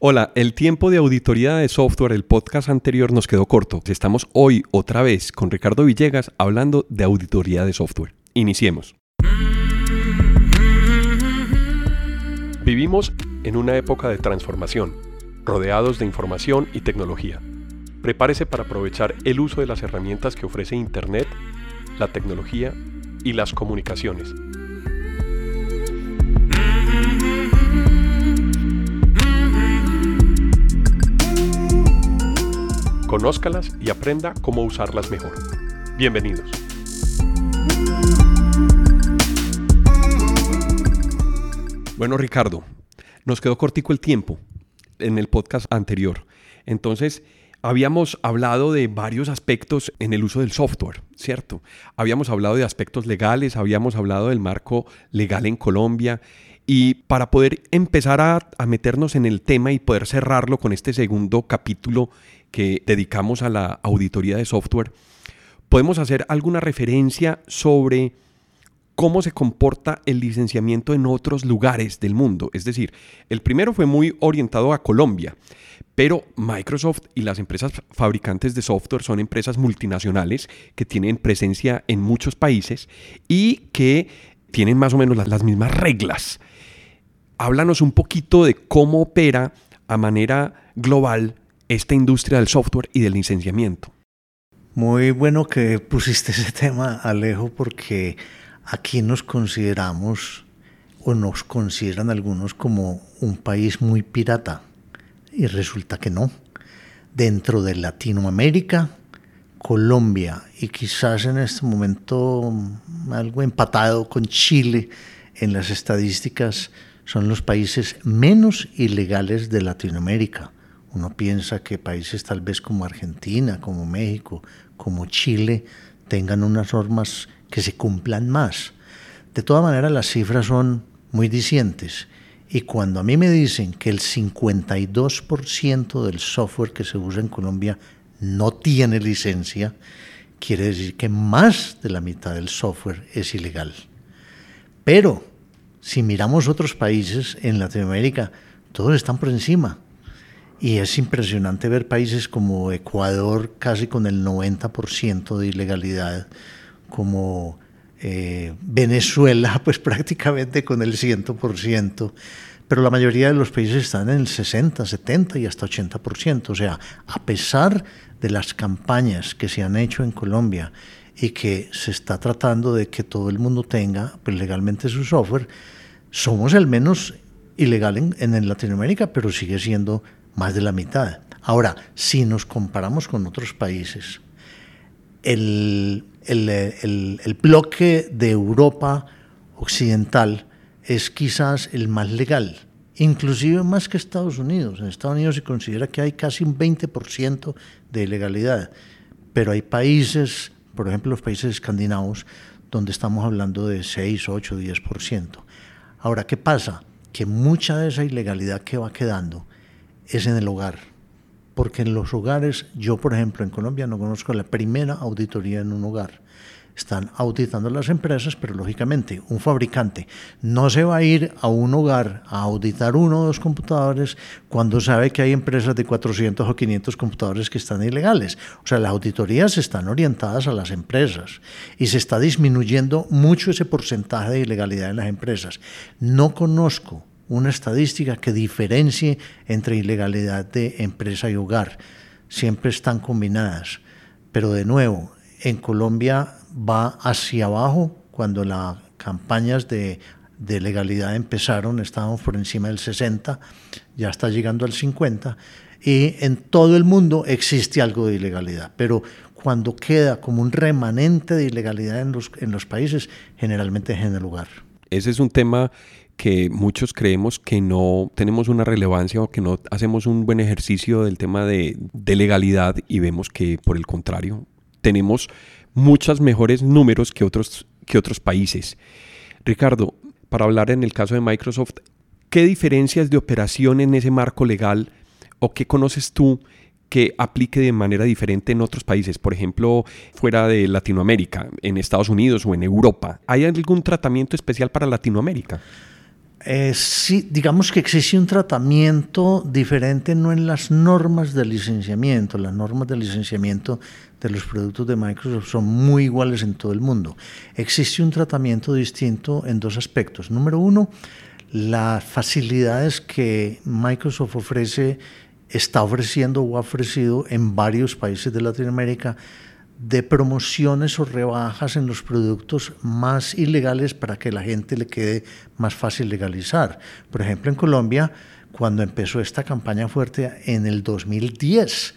Hola, el tiempo de auditoría de software, el podcast anterior nos quedó corto. Estamos hoy otra vez con Ricardo Villegas hablando de auditoría de software. Iniciemos. Vivimos en una época de transformación, rodeados de información y tecnología. Prepárese para aprovechar el uso de las herramientas que ofrece Internet, la tecnología y las comunicaciones Conózcalas y aprenda cómo usarlas mejor. Bienvenidos. Bueno, Ricardo, nos quedó cortico el tiempo en el podcast anterior. Entonces, habíamos hablado de varios aspectos en el uso del software, ¿cierto? Habíamos hablado de aspectos legales, habíamos hablado del marco legal en Colombia. Y para poder empezar a, a meternos en el tema y poder cerrarlo con este segundo capítulo que dedicamos a la auditoría de software, podemos hacer alguna referencia sobre cómo se comporta el licenciamiento en otros lugares del mundo. Es decir, el primero fue muy orientado a Colombia, pero Microsoft y las empresas fabricantes de software son empresas multinacionales que tienen presencia en muchos países y que tienen más o menos las, mismas reglas. Háblanos un poquito de cómo opera a manera global esta industria del software y del licenciamiento. Muy bueno que pusiste ese tema, Alejo, porque aquí nos consideramos o nos consideran algunos como un país muy pirata y resulta que no. Dentro de Latinoamérica, Colombia y quizás en este momento algo empatado con Chile en las estadísticas son los países menos ilegales de Latinoamérica. Uno piensa que países tal vez como Argentina, como México, como Chile, tengan unas normas que se cumplan más. De todas maneras, las cifras son muy dicientes. Y cuando a mí me dicen que el 52% del software que se usa en Colombia no tiene licencia, quiere decir que más de la mitad del software es ilegal. Pero si miramos otros países en Latinoamérica, todos están por encima. Y es impresionante ver países como Ecuador casi con el 90% de ilegalidad, como eh, Venezuela pues prácticamente con el 100%, pero la mayoría de los países están en el 60, 70 y hasta 80%. O sea, a pesar de las campañas que se han hecho en Colombia y que se está tratando de que todo el mundo tenga pues, legalmente su software, somos el menos ilegal en, en Latinoamérica, pero sigue siendo más de la mitad. Ahora, si nos comparamos con otros países, el, bloque de Europa occidental es quizás el más legal, inclusive más que Estados Unidos. En Estados Unidos se considera que hay casi un 20% de ilegalidad, pero hay países, por ejemplo los países escandinavos, donde estamos hablando de 6, 8, 10%. Ahora, ¿qué pasa? Que mucha de esa ilegalidad que va quedando es en el hogar. Porque en los hogares, yo por ejemplo en Colombia no conozco la primera auditoría en un hogar. Están auditando las empresas, pero lógicamente un fabricante no se va a ir a un hogar a auditar uno o dos computadores cuando sabe que hay empresas de 400 o 500 computadores que están ilegales. O sea, las auditorías están orientadas a las empresas y se está disminuyendo mucho ese porcentaje de ilegalidad en las empresas. No conozco una estadística que diferencie entre ilegalidad de empresa y hogar. Siempre están combinadas. Pero de nuevo, en Colombia va hacia abajo cuando las campañas de, de legalidad empezaron, estábamos por encima del 60, ya está llegando al 50, y en todo el mundo existe algo de ilegalidad, pero cuando queda como un remanente de ilegalidad en los, en los países, generalmente es en el lugar. Ese es un tema que muchos creemos que no tenemos una relevancia o que no hacemos un buen ejercicio del tema de, legalidad y vemos que por el contrario tenemos muchos mejores números que otros, que otros países. Ricardo, para hablar en el caso de Microsoft, ¿qué diferencias de operación en ese marco legal o qué conoces tú que aplique de manera diferente en otros países, por ejemplo, fuera de Latinoamérica, en Estados Unidos o en Europa? ¿Hay algún tratamiento especial para Latinoamérica? Eh, sí, digamos que existe un tratamiento diferente no en las normas de licenciamiento. Las normas de licenciamiento de los productos de Microsoft son muy iguales en todo el mundo. Existe un tratamiento distinto en dos aspectos. Número uno, las facilidades que Microsoft ofrece, está ofreciendo o ha ofrecido en varios países de Latinoamérica de promociones o rebajas en los productos más ilegales para que la gente le quede más fácil legalizar. Por ejemplo, en Colombia, cuando empezó esta campaña fuerte en el 2010,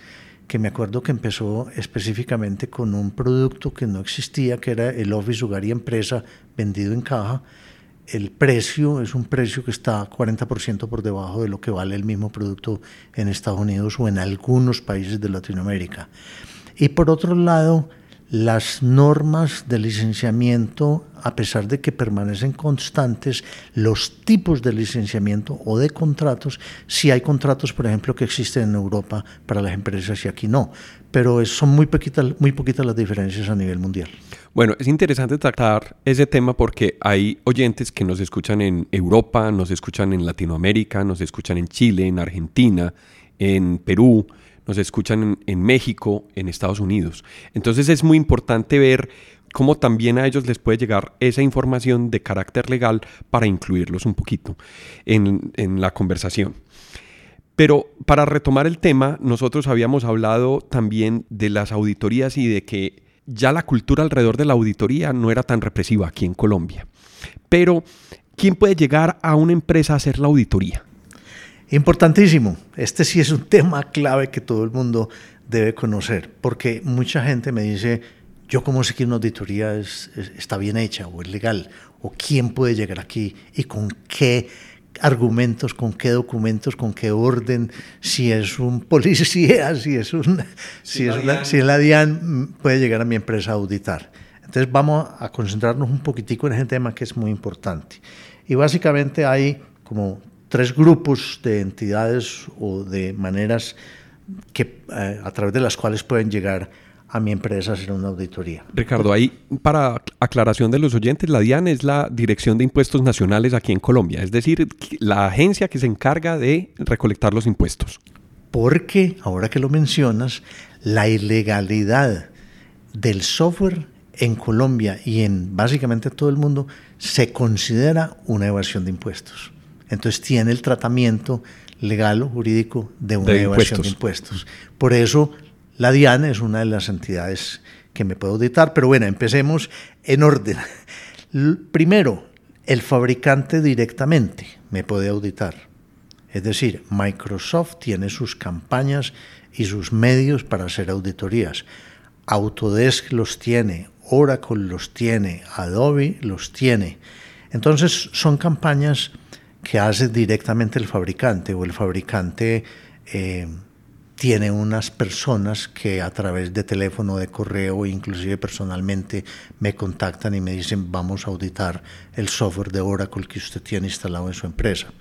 que me acuerdo que empezó específicamente con un producto que no existía, que era el Office Hogar y Empresa vendido en caja. El precio es un precio que está 40% por debajo de lo que vale el mismo producto en Estados Unidos o en algunos países de Latinoamérica. Y por otro lado, las normas de licenciamiento, a pesar de que permanecen constantes, los tipos de licenciamiento o de contratos, si hay contratos, por ejemplo, que existen en Europa para las empresas y aquí no, pero son muy poquitas, muy poquitas las diferencias a nivel mundial. Bueno, es interesante tratar ese tema porque hay oyentes que nos escuchan en Europa, nos escuchan en Latinoamérica, nos escuchan en Chile, en Argentina, en Perú, nos escuchan en, México, en Estados Unidos. Entonces es muy importante ver cómo también a ellos les puede llegar esa información de carácter legal para incluirlos un poquito en, en, la conversación. Pero para retomar el tema, nosotros habíamos hablado también de las auditorías y de que ya la cultura alrededor de la auditoría no era tan represiva aquí en Colombia. Pero, ¿quién puede llegar a una empresa a hacer la auditoría? Importantísimo. Este sí es un tema clave que todo el mundo debe conocer, porque mucha gente me dice, yo cómo sé que una auditoría está bien hecha o es legal, o quién puede llegar aquí y con qué argumentos, con qué documentos, con qué orden, si es un policía, si es un, si, es la, si la DIAN puede llegar a mi empresa a auditar. Entonces vamos a concentrarnos un poquitico en ese tema que es muy importante. Y básicamente hay como tres grupos de entidades o de maneras que, eh, a través de las cuales pueden llegar a mi empresa a hacer una auditoría. Ricardo, ahí para aclaración de los oyentes, la DIAN es la Dirección de Impuestos Nacionales aquí en Colombia, es decir, la agencia que se encarga de recolectar los impuestos. Porque, ahora que lo mencionas, la ilegalidad del software en Colombia y en básicamente todo el mundo se considera una evasión de impuestos. Entonces tiene el tratamiento legal o jurídico de una evasión de impuestos. Por eso la DIAN es una de las entidades que me puedo auditar, pero bueno, empecemos en orden. Primero, el fabricante directamente me puede auditar. Es decir, Microsoft tiene sus campañas y sus medios para hacer auditorías. Autodesk los tiene, Oracle los tiene, Adobe los tiene. Entonces son campañas que hace directamente el fabricante o el fabricante eh, tiene unas personas que a través de teléfono, de correo, inclusive personalmente me contactan y me dicen vamos a auditar el software de Oracle que usted tiene instalado en su empresa.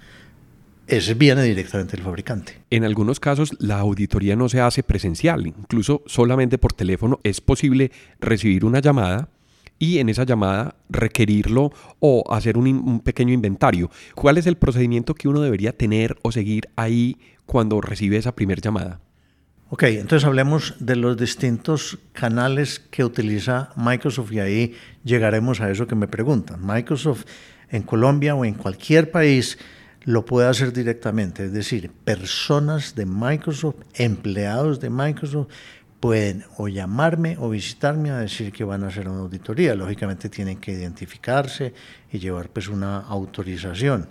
Ese viene directamente del fabricante. En algunos casos la auditoría no se hace presencial, incluso solamente por teléfono es posible recibir una llamada y en esa llamada requerirlo o hacer un, pequeño inventario. ¿Cuál es el procedimiento que uno debería tener o seguir ahí cuando recibe esa primera llamada? Ok, entonces hablemos de los distintos canales que utiliza Microsoft y ahí llegaremos a eso que me preguntan. Microsoft en Colombia o en cualquier país lo puede hacer directamente, es decir, personas de Microsoft, empleados de Microsoft, pueden o llamarme o visitarme a decir que van a hacer una auditoría. Lógicamente tienen que identificarse y llevar pues una autorización.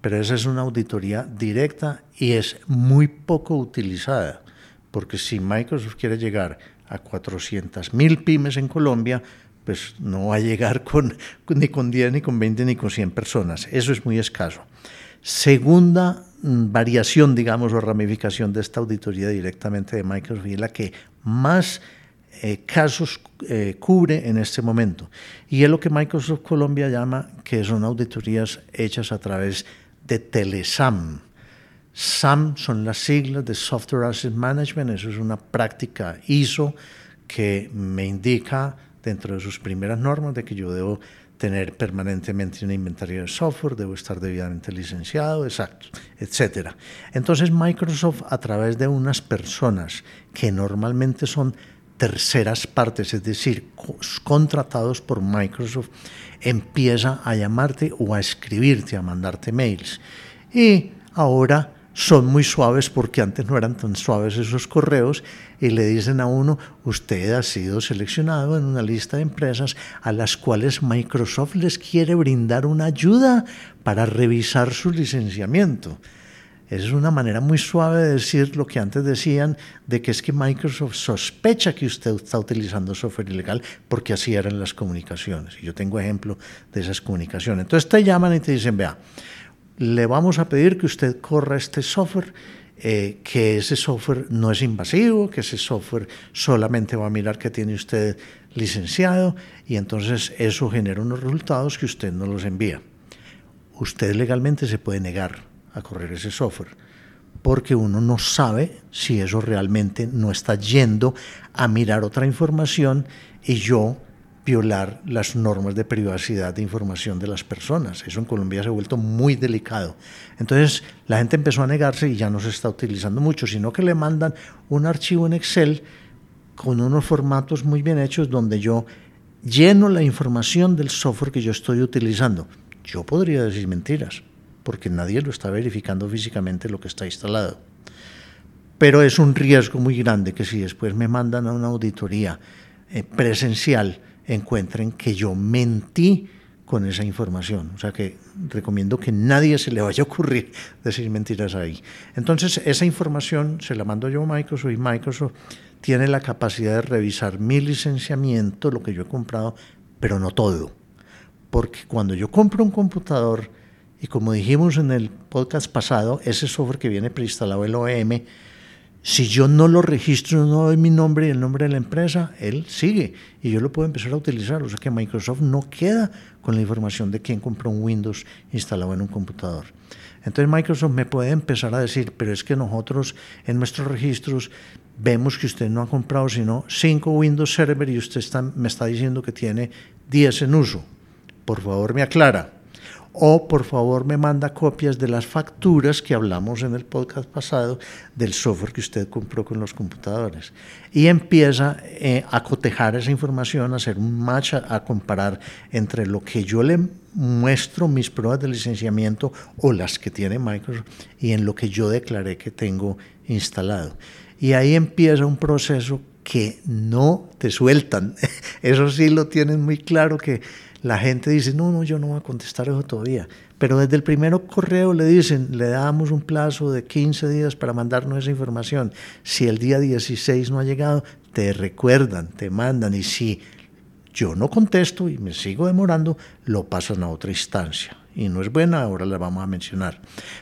Pero esa es una auditoría directa y es muy poco utilizada, porque si Microsoft quiere llegar a 400 mil pymes en Colombia, pues no va a llegar con, ni con 10, ni con 20, ni con 100 personas. Eso es muy escaso. Segunda variación, digamos, o ramificación de esta auditoría directamente de Microsoft y la que más eh, casos eh, cubre en este momento. Y es lo que Microsoft Colombia llama que son auditorías hechas a través de Telesam. SAM son las siglas de Software Asset Management, eso es una práctica ISO que me indica dentro de sus primeras normas de que yo debo tener permanentemente un inventario de software, debo estar debidamente licenciado, exacto, etcétera. Entonces Microsoft a través de unas personas que normalmente son terceras partes, es decir, contratados por Microsoft, empieza a llamarte o a escribirte, a mandarte mails. Y ahora son muy suaves porque antes no eran tan suaves esos correos y le dicen a uno, usted ha sido seleccionado en una lista de empresas a las cuales Microsoft les quiere brindar una ayuda para revisar su licenciamiento. Es una manera muy suave de decir lo que antes decían, de que es que Microsoft sospecha que usted está utilizando software ilegal, porque así eran las comunicaciones. Y yo tengo ejemplo de esas comunicaciones. Entonces te llaman y te dicen, vea, le vamos a pedir que usted corra este software, eh, que ese software no es invasivo, que ese software solamente va a mirar que tiene usted licenciado y entonces eso genera unos resultados que usted no los envía. Usted legalmente se puede negar a correr ese software, porque uno no sabe si eso realmente no está yendo a mirar otra información y yo violar las normas de privacidad de información de las personas. Eso en Colombia se ha vuelto muy delicado. Entonces la gente empezó a negarse y ya no se está utilizando mucho, sino que le mandan un archivo en Excel con unos formatos muy bien hechos donde yo lleno la información del software que yo estoy utilizando. Yo podría decir mentiras, porque nadie lo está verificando físicamente lo que está instalado. Pero es un riesgo muy grande que si después me mandan a una auditoría eh, presencial, encuentren que yo mentí con esa información. O sea que recomiendo que nadie se le vaya a ocurrir decir mentiras ahí. Entonces, esa información se la mando yo a Microsoft y Microsoft tiene la capacidad de revisar mi licenciamiento, lo que yo he comprado, pero no todo. Porque cuando yo compro un computador, y como dijimos en el podcast pasado, ese software que viene preinstalado, el OEM, si yo no lo registro, no doy mi nombre y el nombre de la empresa, él sigue y yo lo puedo empezar a utilizar. O sea que Microsoft no queda con la información de quién compró un Windows instalado en un computador. Entonces Microsoft me puede empezar a decir, pero es que nosotros en nuestros registros vemos que usted no ha comprado sino 5 Windows Server y usted me está diciendo que tiene 10 en uso. Por favor, me aclara o por favor me manda copias de las facturas que hablamos en el podcast pasado del software que usted compró con los computadores. Y empieza eh, a cotejar esa información, a hacer un match, a, comparar entre lo que yo le muestro mis pruebas de licenciamiento o las que tiene Microsoft y en lo que yo declaré que tengo instalado. Y ahí empieza un proceso que no te sueltan. Eso sí lo tienen muy claro que la gente dice, no, no, yo no voy a contestar eso todavía. Pero desde el primer correo le dicen, le damos un plazo de 15 días para mandarnos esa información. Si el día 16 no ha llegado, te recuerdan, te mandan. Y si yo no contesto y me sigo demorando, lo pasan a otra instancia. Y no es buena, ahora la vamos a mencionar.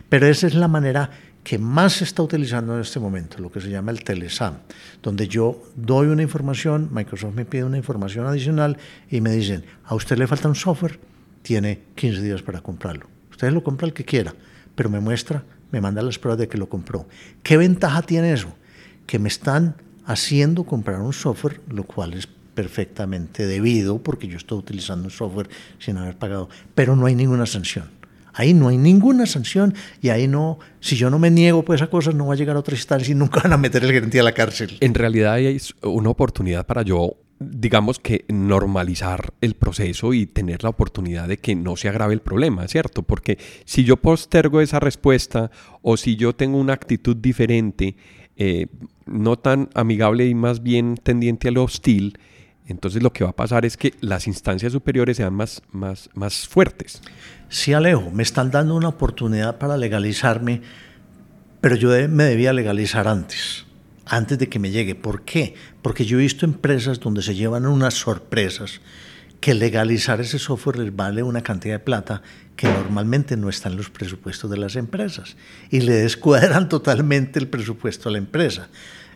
Pero esa es la manera que más se está utilizando en este momento, lo que se llama el Telesam, donde yo doy una información, Microsoft me pide una información adicional y me dicen, a usted le falta un software, tiene 15 días para comprarlo. Usted lo compra el que quiera, pero me muestra, me manda las pruebas de que lo compró. ¿Qué ventaja tiene eso? Que me están haciendo comprar un software, lo cual es perfectamente debido porque yo estoy utilizando un software sin haber pagado, pero no hay ninguna sanción. Ahí no hay ninguna sanción y ahí no, si yo no me niego por esa cosa, no va a llegar a otra instancia y nunca van a meter el gerente a la cárcel. En realidad hay una oportunidad para yo, digamos que normalizar el proceso y tener la oportunidad de que no se agrave el problema, ¿cierto? Porque si yo postergo esa respuesta o si yo tengo una actitud diferente, eh, no tan amigable y más bien tendiente a lo hostil, entonces lo que va a pasar es que las instancias superiores sean más, más, más fuertes. Sí, Alejo, me están dando una oportunidad para legalizarme, pero yo me debía legalizar antes, antes de que me llegue. ¿Por qué? Porque yo he visto empresas donde se llevan unas sorpresas que legalizar ese software les vale una cantidad de plata que normalmente no está en los presupuestos de las empresas y le descuadran totalmente el presupuesto a la empresa.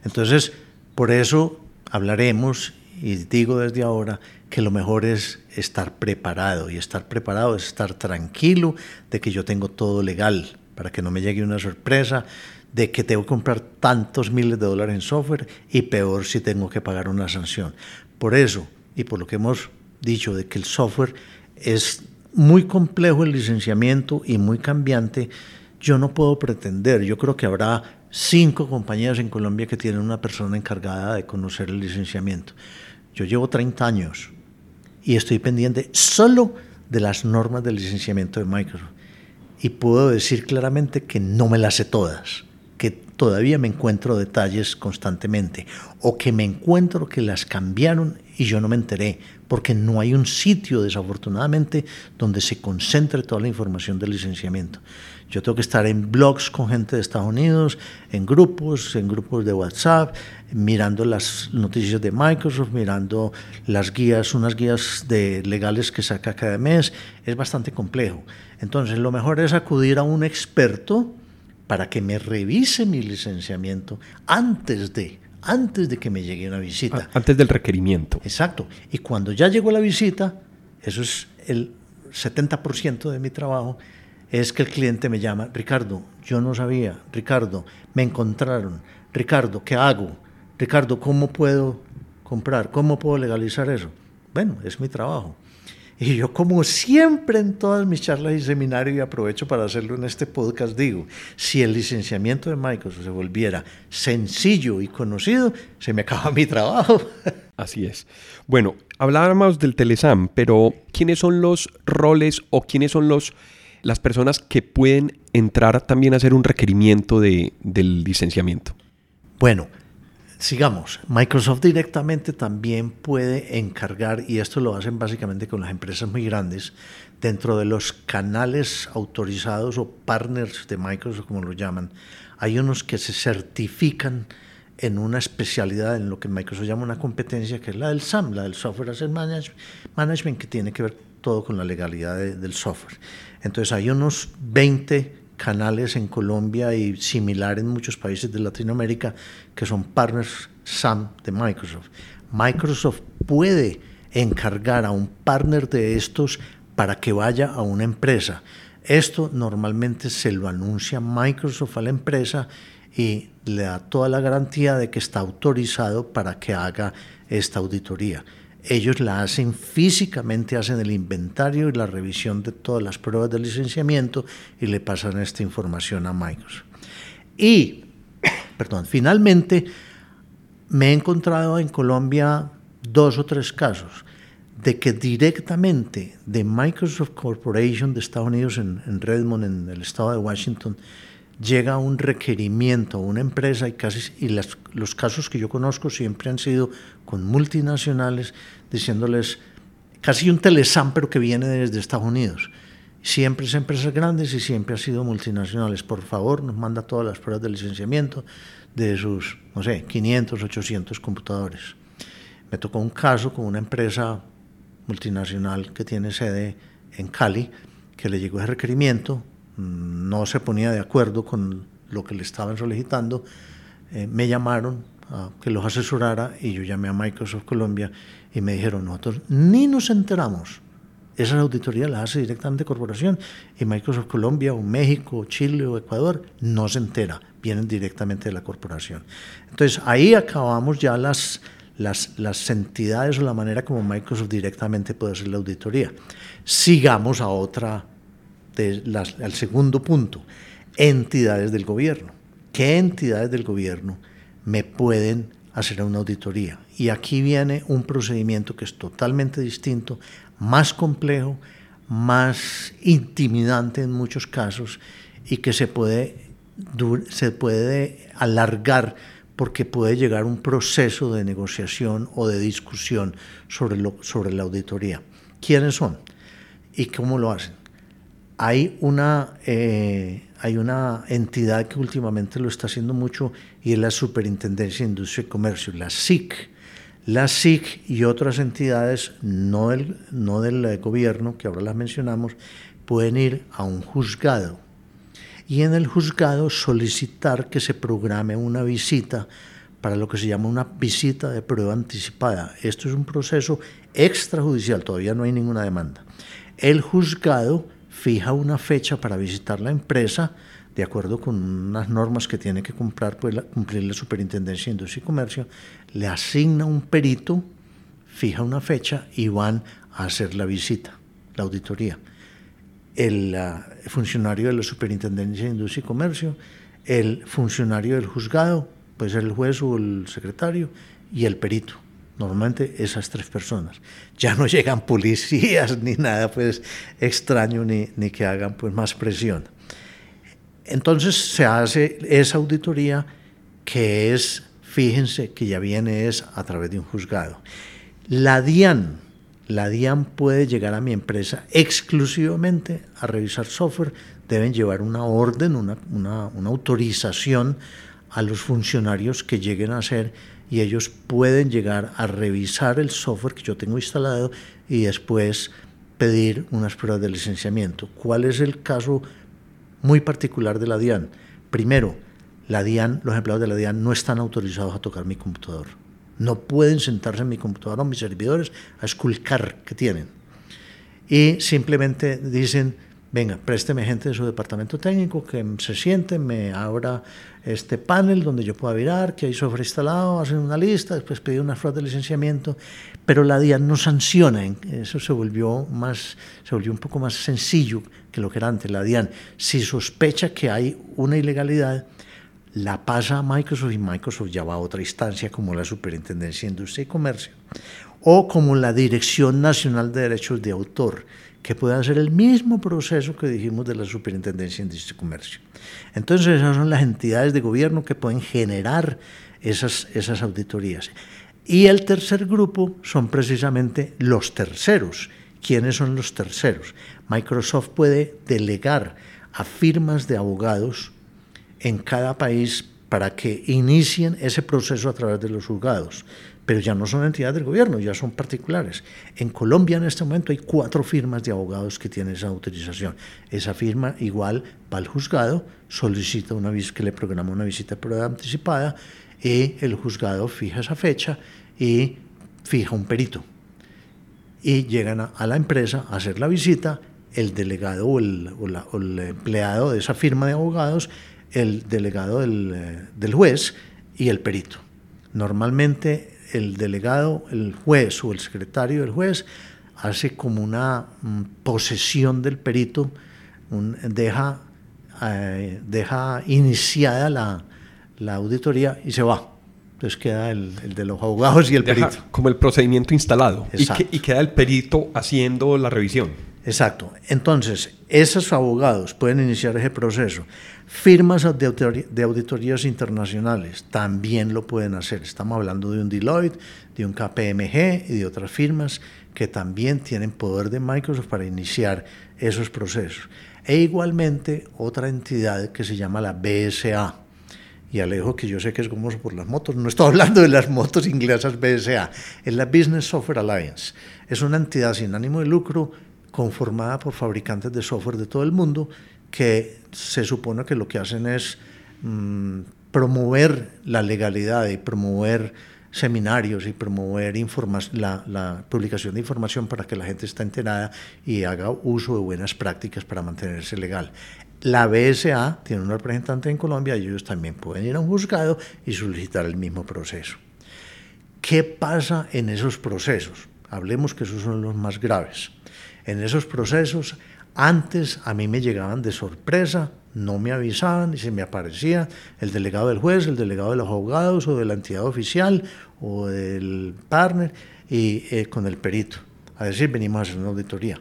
Entonces, por eso hablaremos y digo desde ahora que lo mejor es estar preparado y estar preparado es estar tranquilo de que yo tengo todo legal para que no me llegue una sorpresa de que tengo que comprar tantos miles de dólares en software y peor si tengo que pagar una sanción. Por eso y por lo que hemos dicho de que el software es muy complejo el licenciamiento y muy cambiante, yo no puedo pretender, yo creo que habrá cinco compañías en Colombia que tienen una persona encargada de conocer el licenciamiento. Yo llevo 30 años y estoy pendiente solo de las normas del licenciamiento de Microsoft. Y puedo decir claramente que no me las sé todas, que todavía me encuentro detalles constantemente o que me encuentro que las cambiaron y yo no me enteré, porque no hay un sitio, desafortunadamente, donde se concentre toda la información del licenciamiento. Yo tengo que estar en blogs con gente de Estados Unidos, en grupos, en grupos de WhatsApp, mirando las noticias de Microsoft, mirando las guías, unas guías de legales que saca cada mes. Es bastante complejo. Entonces, lo mejor es acudir a un experto para que me revise mi licenciamiento antes de antes de que me llegue una visita. Antes del requerimiento. Exacto. Y cuando ya llegó la visita, eso es el 70% de mi trabajo, es que el cliente me llama, Ricardo, yo no sabía, Ricardo, me encontraron, Ricardo, ¿qué hago? Ricardo, ¿cómo puedo comprar? ¿Cómo puedo legalizar eso? Bueno, es mi trabajo. Y yo, como siempre en todas mis charlas y seminarios, y aprovecho para hacerlo en este podcast, digo, si el licenciamiento de Microsoft se volviera sencillo y conocido, se me acaba mi trabajo. Así es. Bueno, hablábamos del Telesam, pero ¿quiénes son los roles o quiénes son los, las personas que pueden entrar también a hacer un requerimiento de, del licenciamiento? Bueno, Sigamos, Microsoft directamente también puede encargar, y esto lo hacen básicamente con las empresas muy grandes, dentro de los canales autorizados o partners de Microsoft, como lo llaman, hay unos que se certifican en una especialidad, en lo que Microsoft llama una competencia, que es la del SAM, la del Software Asset Management, que tiene que ver todo con la legalidad del software. Entonces hay unos 20 canales en Colombia y similar en muchos países de Latinoamérica que son partners SAM de Microsoft. Microsoft puede encargar a un partner de estos para que vaya a una empresa. Esto normalmente se lo anuncia Microsoft a la empresa y le da toda la garantía de que está autorizado para que haga esta auditoría. Ellos la hacen físicamente, hacen el inventario y la revisión de todas las pruebas de licenciamiento y le pasan esta información a Microsoft. Y, perdón, finalmente me he encontrado en Colombia dos o tres casos de que directamente de Microsoft Corporation de Estados Unidos en, en Redmond, en el estado de Washington, llega un requerimiento a una empresa y, casi, y los casos que yo conozco siempre han sido con multinacionales diciéndoles casi un telesam pero que viene desde Estados Unidos. Siempre es empresas grandes y siempre ha sido multinacionales. Por favor, nos manda todas las pruebas de licenciamiento de sus, no sé, 500, 800 computadores. Me tocó un caso con una empresa multinacional que tiene sede en Cali, que le llegó ese requerimiento, no se ponía de acuerdo con lo que le estaban solicitando, eh, me llamaron a que los asesorara y yo llamé a Microsoft Colombia y me dijeron, nosotros ni nos enteramos. Esa auditoría la hace directamente corporación y Microsoft Colombia o México, o Chile o Ecuador no se entera, vienen directamente de la corporación. Entonces ahí acabamos ya las, las, las entidades o la manera como Microsoft directamente puede hacer la auditoría. Sigamos a otra al segundo punto, entidades del gobierno. ¿Qué entidades del gobierno me pueden hacer una auditoría? Y aquí viene un procedimiento que es totalmente distinto, más complejo, más intimidante en muchos casos y que se puede, se puede alargar porque puede llegar un proceso de negociación o de discusión sobre, sobre la auditoría. ¿Quiénes son? ¿Y cómo lo hacen? Hay una, eh, hay una entidad que últimamente lo está haciendo mucho y es la Superintendencia de Industria y Comercio, la SIC. La SIC y otras entidades, no del, no del gobierno, que ahora las mencionamos, pueden ir a un juzgado y en el juzgado solicitar que se programe una visita para lo que se llama una visita de prueba anticipada. Esto es un proceso extrajudicial, todavía no hay ninguna demanda. El juzgado fija una fecha para visitar la empresa de acuerdo con unas normas que tiene que cumplir, pues, cumplir la Superintendencia de Industria y Comercio, le asigna un perito, fija una fecha y van a hacer la visita. la auditoría, el funcionario de la Superintendencia de Industria y Comercio, el funcionario del juzgado, puede ser el juez o el secretario, y el perito. Normalmente esas tres personas. Ya no llegan policías ni nada pues extraño ni, ni que hagan pues más presión. Entonces se hace esa auditoría que es, fíjense que ya viene es a través de un juzgado. La DIAN, la DIAN puede llegar a mi empresa exclusivamente a revisar software, deben llevar una orden, una, una, una autorización a los funcionarios que lleguen a hacer y ellos pueden llegar a revisar el software que yo tengo instalado y después pedir unas pruebas de licenciamiento. ¿Cuál es el caso muy particular de la DIAN? Primero, la DIAN, los empleados de la DIAN no están autorizados a tocar mi computador. No pueden sentarse en mi computador o mis servidores a esculcar que tienen. Y simplemente dicen, venga, présteme gente de su departamento técnico que se siente, me abra este panel donde yo pueda mirar que hay software instalado, hacen una lista, después pedir una flor de licenciamiento, pero la DIAN no sanciona, eso se volvió, más, se volvió un poco más sencillo que lo que era antes. La DIAN, si sospecha que hay una ilegalidad, la pasa a Microsoft y Microsoft ya va a otra instancia como la Superintendencia de Industria y Comercio o como la Dirección Nacional de Derechos de Autor que pueda hacer el mismo proceso que dijimos de la Superintendencia de Industria y Comercio. Entonces esas son las entidades de gobierno que pueden generar esas, esas auditorías. Y el tercer grupo son precisamente los terceros. ¿Quiénes son los terceros? Microsoft puede delegar a firmas de abogados en cada país para que inicien ese proceso a través de los juzgados pero ya no son entidades del gobierno, ya son particulares. En Colombia en este momento hay cuatro firmas de abogados que tienen esa autorización. Esa firma igual va al juzgado, solicita una visa que le programa una visita prueba anticipada y el juzgado fija esa fecha y fija un perito. Y llegan a, la empresa a hacer la visita, el delegado o el, empleado de esa firma de abogados, el delegado del, eh, del juez y el perito. Normalmente el delegado, el juez o el secretario del juez hace como una mm, posesión del perito, deja, eh, deja iniciada la, auditoría y se va. Entonces queda el, de los abogados y el perito. Como el procedimiento instalado. Y, y, queda el perito haciendo la revisión. Exacto. Entonces, esos abogados pueden iniciar ese proceso. Firmas de, auditorías internacionales también lo pueden hacer. Estamos hablando de un Deloitte, de un KPMG y de otras firmas que también tienen poder de Microsoft para iniciar esos procesos. E igualmente otra entidad que se llama la BSA. Y Alejo, que yo sé que es como por las motos, no estoy hablando de las motos inglesas BSA, es la Business Software Alliance. Es una entidad sin ánimo de lucro conformada por fabricantes de software de todo el mundo que se supone que lo que hacen es mm, promover la legalidad y promover seminarios y promover la, la, publicación de información para que la gente esté enterada y haga uso de buenas prácticas para mantenerse legal. La BSA tiene un representante en Colombia y ellos también pueden ir a un juzgado y solicitar el mismo proceso. ¿Qué pasa en esos procesos? Hablemos que esos son los más graves. En esos procesos antes a mí me llegaban de sorpresa, no me avisaban y se me aparecía el delegado del juez, el delegado de los abogados o de la entidad oficial o del partner y eh, con el perito a decir venimos a hacer una auditoría.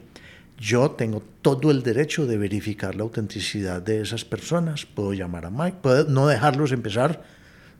Yo tengo todo el derecho de verificar la autenticidad de esas personas. Puedo llamar a Mike, puedo no dejarlos empezar,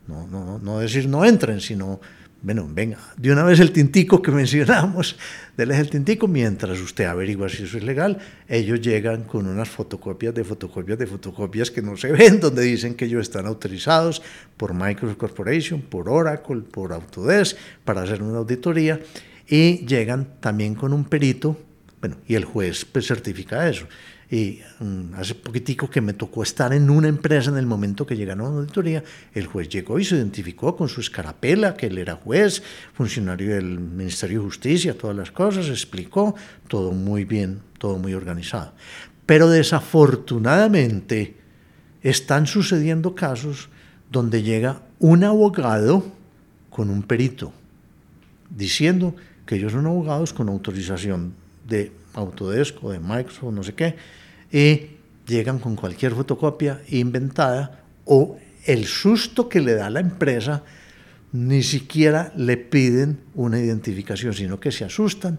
no, no, no decir no entren, sino bueno, venga, de una vez el tintico que mencionamos, déles el tintico mientras usted averigua si eso es legal. Ellos llegan con unas fotocopias de fotocopias de fotocopias que no se ven, donde dicen que ellos están autorizados por Microsoft Corporation, por Oracle, por Autodesk para hacer una auditoría y llegan también con un perito, bueno, y el juez pues, certifica eso. Y mm, hace poquitico que me tocó estar en una empresa en el momento que llegaron a una auditoría, el juez llegó y se identificó con su escarapela, que él era juez, funcionario del Ministerio de Justicia, todas las cosas, explicó, todo muy bien, todo muy organizado. Pero desafortunadamente están sucediendo casos donde llega un abogado con un perito, diciendo que ellos son abogados con autorización de Autodesk o de Microsoft, no sé qué, y llegan con cualquier fotocopia inventada o el susto que le da la empresa, ni siquiera le piden una identificación, sino que se asustan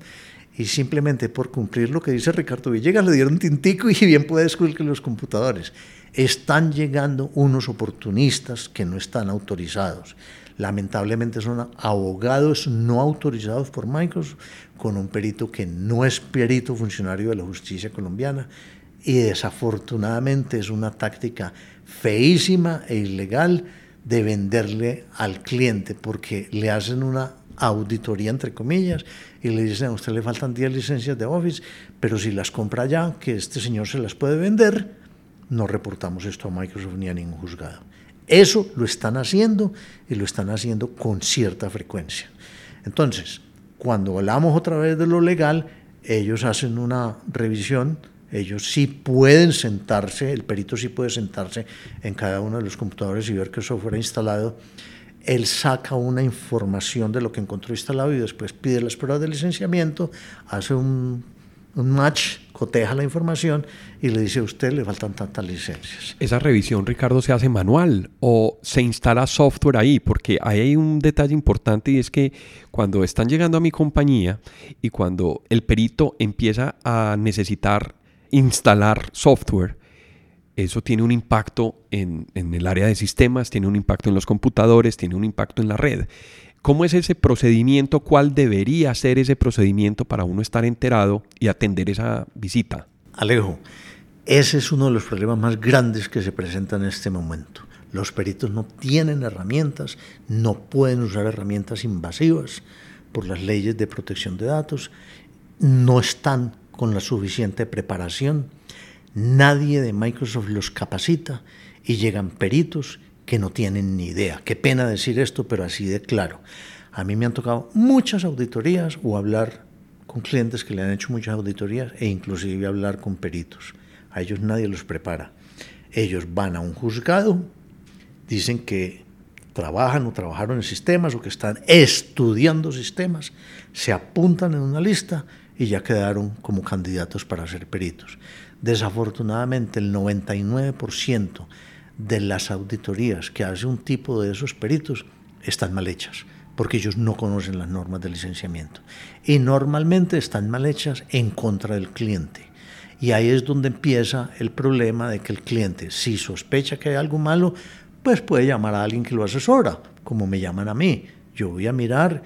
y simplemente por cumplir lo que dice Ricardo Villegas le dieron tintico y bien puede que los computadores. Están llegando unos oportunistas que no están autorizados. Lamentablemente son abogados no autorizados por Microsoft con un perito que no es perito funcionario de la justicia colombiana y desafortunadamente es una táctica feísima e ilegal de venderle al cliente porque le hacen una auditoría, entre comillas, y le dicen a usted le faltan 10 licencias de Office, pero si las compra ya, que este señor se las puede vender, no reportamos esto a Microsoft ni a ningún juzgado. Eso lo están haciendo y lo están haciendo con cierta frecuencia. Entonces, cuando hablamos otra vez de lo legal, ellos hacen una revisión, ellos sí pueden sentarse, el perito sí puede sentarse en cada uno de los computadores y ver el software ha instalado él saca una información de lo que encontró instalado y después pide las pruebas de licenciamiento, hace un, match, coteja la información y le dice a usted le faltan tantas licencias. ¿Esa revisión, Ricardo, se hace manual o se instala software ahí? Porque ahí hay un detalle importante y es que cuando están llegando a mi compañía y cuando el perito empieza a necesitar instalar software, eso tiene un impacto en, el área de sistemas, tiene un impacto en los computadores, tiene un impacto en la red. ¿Cómo es ese procedimiento? ¿Cuál debería ser ese procedimiento para uno estar enterado y atender esa visita? Alejo, ese es uno de los problemas más grandes que se presentan en este momento. Los peritos no tienen herramientas, no pueden usar herramientas invasivas por las leyes de protección de datos, no están con la suficiente preparación Nadie de Microsoft los capacita y llegan peritos que no tienen ni idea. Qué pena decir esto, pero así de claro. A mí me han tocado muchas auditorías o hablar con clientes que le han hecho muchas auditorías e inclusive hablar con peritos. A ellos nadie los prepara. Ellos van a un juzgado, dicen que trabajan o trabajaron en sistemas o que están estudiando sistemas, se apuntan en una lista y ya quedaron como candidatos para ser peritos. Desafortunadamente, el 99% de las auditorías que hace un tipo de esos peritos están mal hechas, porque ellos no conocen las normas de licenciamiento. Y normalmente están mal hechas en contra del cliente. Y ahí es donde empieza el problema de que el cliente, si sospecha que hay algo malo, pues puede llamar a alguien que lo asesora, como me llaman a mí. Yo voy a mirar,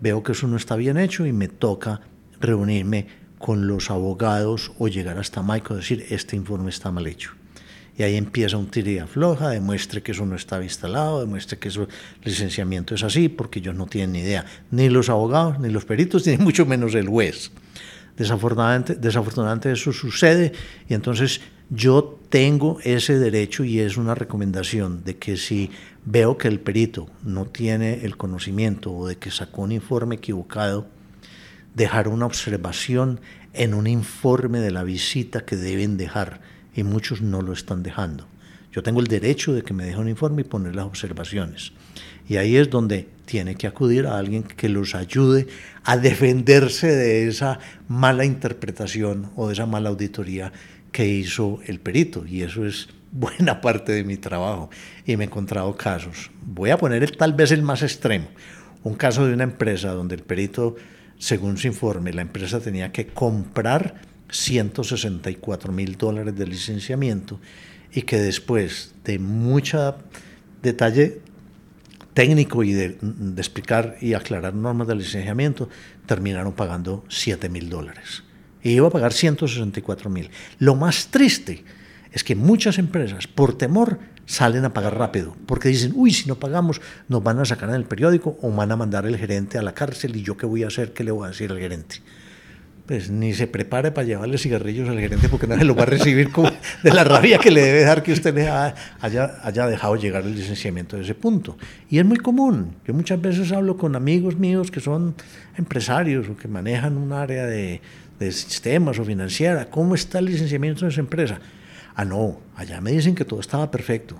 veo que eso no está bien hecho y me toca reunirme con los abogados o llegar hasta Michael y decir, este informe está mal hecho. Y ahí empieza un tiría floja, demuestre que eso no estaba instalado, demuestre que eso, licenciamiento es así, porque ellos no tienen ni idea, ni los abogados, ni los peritos, ni mucho menos el juez. Desafortunadamente, desafortunadamente eso sucede y entonces yo tengo ese derecho y es una recomendación de que si veo que el perito no tiene el conocimiento o de que sacó un informe equivocado, dejar una observación en un informe de la visita que deben dejar y muchos no lo están dejando. Yo tengo el derecho de que me deje un informe y poner las observaciones. Y ahí es donde tiene que acudir a alguien que los ayude a defenderse de esa mala interpretación o de esa mala auditoría que hizo el perito. Y eso es buena parte de mi trabajo. Y me he encontrado casos. Voy a poner tal vez el más extremo. Un caso de una empresa donde el perito según su informe, la empresa tenía que comprar 164 mil dólares de licenciamiento y que después de mucho detalle técnico y de, explicar y aclarar normas de licenciamiento, terminaron pagando 7 mil dólares. Y iba a pagar 164 mil. Lo más triste es que muchas empresas, por temor, salen a pagar rápido, porque dicen, uy, si no pagamos, nos van a sacar en el periódico o van a mandar el gerente a la cárcel y yo qué voy a hacer, qué le voy a decir al gerente. Pues ni se prepare para llevarle cigarrillos al gerente porque nadie lo va a recibir como de la rabia que le debe dar que usted haya, haya dejado llegar el licenciamiento de ese punto. Y es muy común. Yo muchas veces hablo con amigos míos que son empresarios o que manejan un área de, de sistemas o financiera. ¿Cómo está el licenciamiento de esa empresa? Ah, no, allá me dicen que todo estaba perfecto,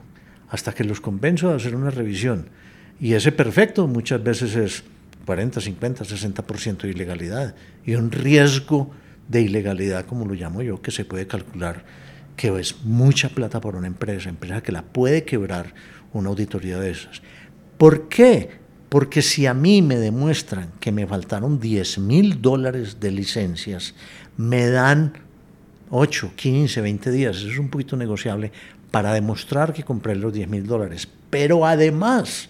hasta que los convenzo de hacer una revisión. Y ese perfecto muchas veces es 40, 50, 60% de ilegalidad y un riesgo de ilegalidad, como lo llamo yo, que se puede calcular que es mucha plata por una empresa, empresa que la puede quebrar una auditoría de esas. ¿Por qué? Porque si a mí me demuestran que me faltaron 10 mil dólares de licencias, me dan 8, 15, 20 días, eso es un poquito negociable, para demostrar que compré los 10 mil dólares. Pero además,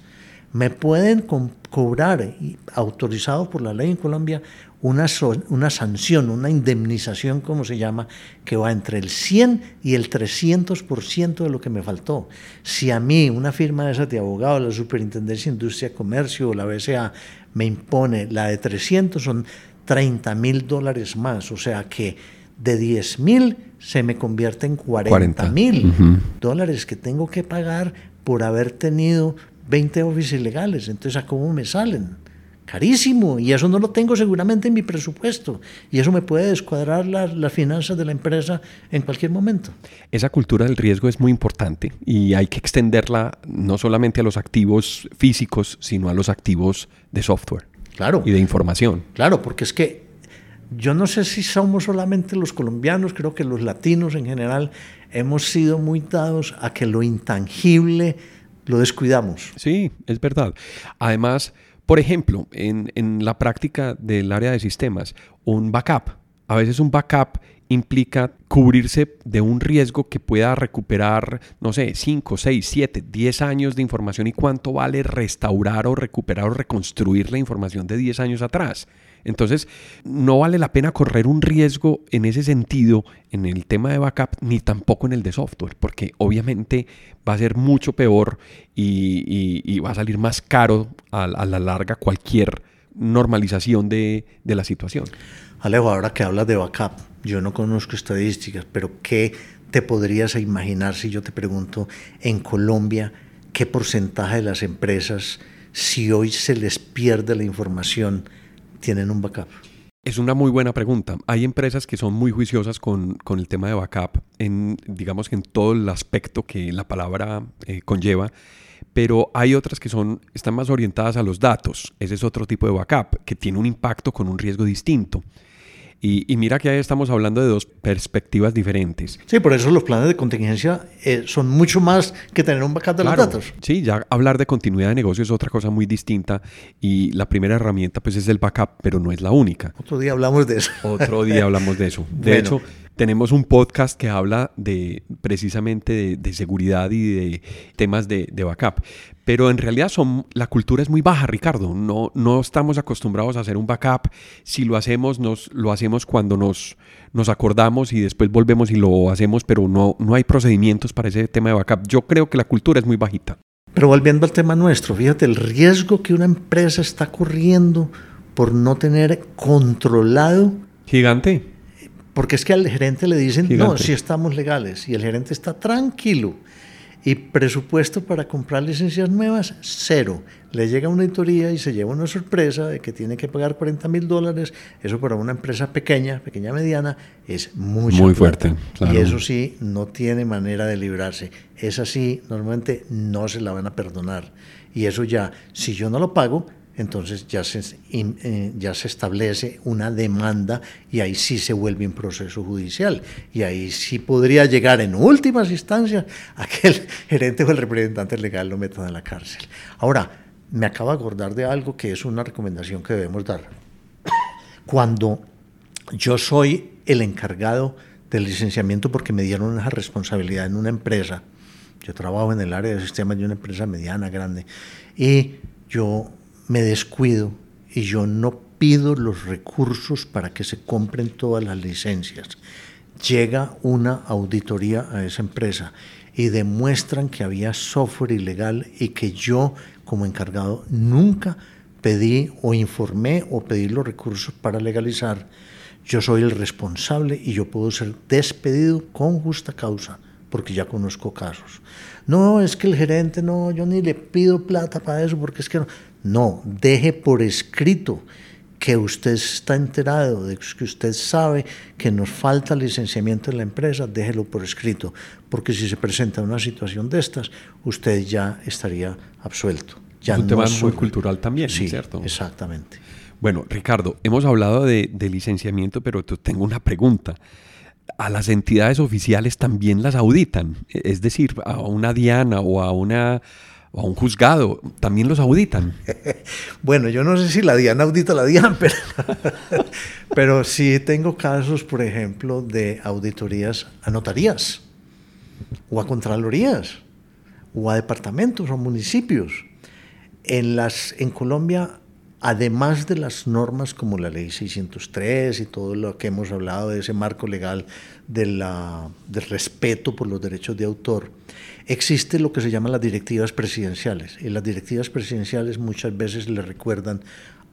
me pueden cobrar, autorizados por la ley en Colombia, una, una sanción, una indemnización, como se llama, que va entre el 100 y el 300% de lo que me faltó. Si a mí una firma de esas de abogado, la Superintendencia de Industria, Comercio o la BCA me impone la de 300, son 30 mil dólares más. O sea que de 10 mil se me convierte en 40 mil dólares que tengo que pagar por haber tenido 20 oficios ilegales. Entonces, ¿a cómo me salen? Carísimo. Y eso no lo tengo seguramente en mi presupuesto. Y eso me puede descuadrar las finanzas de la empresa en cualquier momento. Esa cultura del riesgo es muy importante y hay que extenderla no solamente a los activos físicos, sino a los activos de software. Claro. Y de información. Claro, porque es que yo no sé si somos solamente los colombianos, creo que los latinos en general hemos sido muy dados a que lo intangible lo descuidamos. Sí, es verdad. Además, por ejemplo, en, en la práctica del área de sistemas, un backup. A veces un backup implica cubrirse de un riesgo que pueda recuperar, no sé, 5, 6, 7, 10 años de información y cuánto vale restaurar o recuperar o reconstruir la información de 10 años atrás. Entonces, no vale la pena correr un riesgo en ese sentido en el tema de backup ni tampoco en el de software, porque obviamente va a ser mucho peor y, va a salir más caro a, la larga cualquier normalización de, de la situación. Alejo, ahora que hablas de backup, yo no conozco estadísticas, pero ¿qué te podrías imaginar si yo te pregunto en Colombia qué porcentaje de las empresas, si hoy se les pierde la información, tienen un backup? Es una muy buena pregunta. Hay empresas que son muy juiciosas con, el tema de backup, en, digamos que en todo el aspecto que la palabra eh, conlleva, pero hay otras que son, están más orientadas a los datos. Ese es otro tipo de backup que tiene un impacto con un riesgo distinto. Y, mira que ahí estamos hablando de dos perspectivas diferentes. Sí, por eso los planes de contingencia eh, son mucho más que tener un backup de los datos. Sí, ya hablar de continuidad de negocio es otra cosa muy distinta y la primera herramienta pues es el backup, pero no es la única. Otro día hablamos de eso. Otro día hablamos de eso. De hecho, tenemos un podcast que habla de precisamente de, seguridad y de temas de, backup. Pero en realidad son, la cultura es muy baja, Ricardo. No, no estamos acostumbrados a hacer un backup. Si lo hacemos, nos, lo hacemos cuando nos, nos acordamos y después volvemos y lo hacemos, pero no, no hay procedimientos para ese tema de backup. Yo creo que la cultura es muy bajita. Pero volviendo al tema nuestro, fíjate el riesgo que una empresa está corriendo por no tener controlado. Gigante porque es que al gerente le dicen, no, si estamos legales. Y el gerente está tranquilo. Y presupuesto para comprar licencias nuevas, cero. Le llega una auditoría y se lleva una sorpresa de que tiene que pagar 40 mil dólares. Eso para una empresa pequeña, pequeña mediana, es muy fuerte. Y eso sí, no tiene manera de librarse. Es así, normalmente no se la van a perdonar. Y eso ya, si yo no lo pago, entonces ya se, eh, ya se establece una demanda y ahí sí se vuelve un proceso judicial. Y ahí sí podría llegar en últimas instancias a que el gerente o el representante legal lo metan en la cárcel. Ahora, me acabo de acordar de algo que es una recomendación que debemos dar. Cuando yo soy el encargado del licenciamiento porque me dieron esa responsabilidad en una empresa, yo trabajo en el área de sistemas de una empresa mediana, grande, y yo me descuido y yo no pido los recursos para que se compren todas las licencias. Llega una auditoría a esa empresa y demuestran que había software ilegal y que yo como encargado nunca pedí o informé o pedí los recursos para legalizar. Yo soy el responsable y yo puedo ser despedido con justa causa porque ya conozco casos. No, es que el gerente no, yo ni le pido plata para eso porque es que no. No, deje por escrito que usted está enterado, de que usted sabe que nos falta licenciamiento en la empresa, déjelo por escrito, porque si se presenta una situación de estas, usted ya estaría absuelto. Ya es un tema muy cultural también, sí, ¿cierto? Exactamente. Bueno, Ricardo, hemos hablado de, licenciamiento, pero tengo una pregunta. ¿A las entidades oficiales también las auditan? Es decir, a una Diana o a una o a un juzgado, también los auditan. bueno, yo no sé si la DIAN audita la DIAN, pero, pero sí tengo casos, por ejemplo, de auditorías a notarías o a contralorías o a departamentos o municipios. En, las, en Colombia, además de las normas como la ley 603 y todo lo que hemos hablado de ese marco legal de la, del respeto por los derechos de autor, existe lo que se llama las directivas presidenciales. Y las directivas presidenciales muchas veces le recuerdan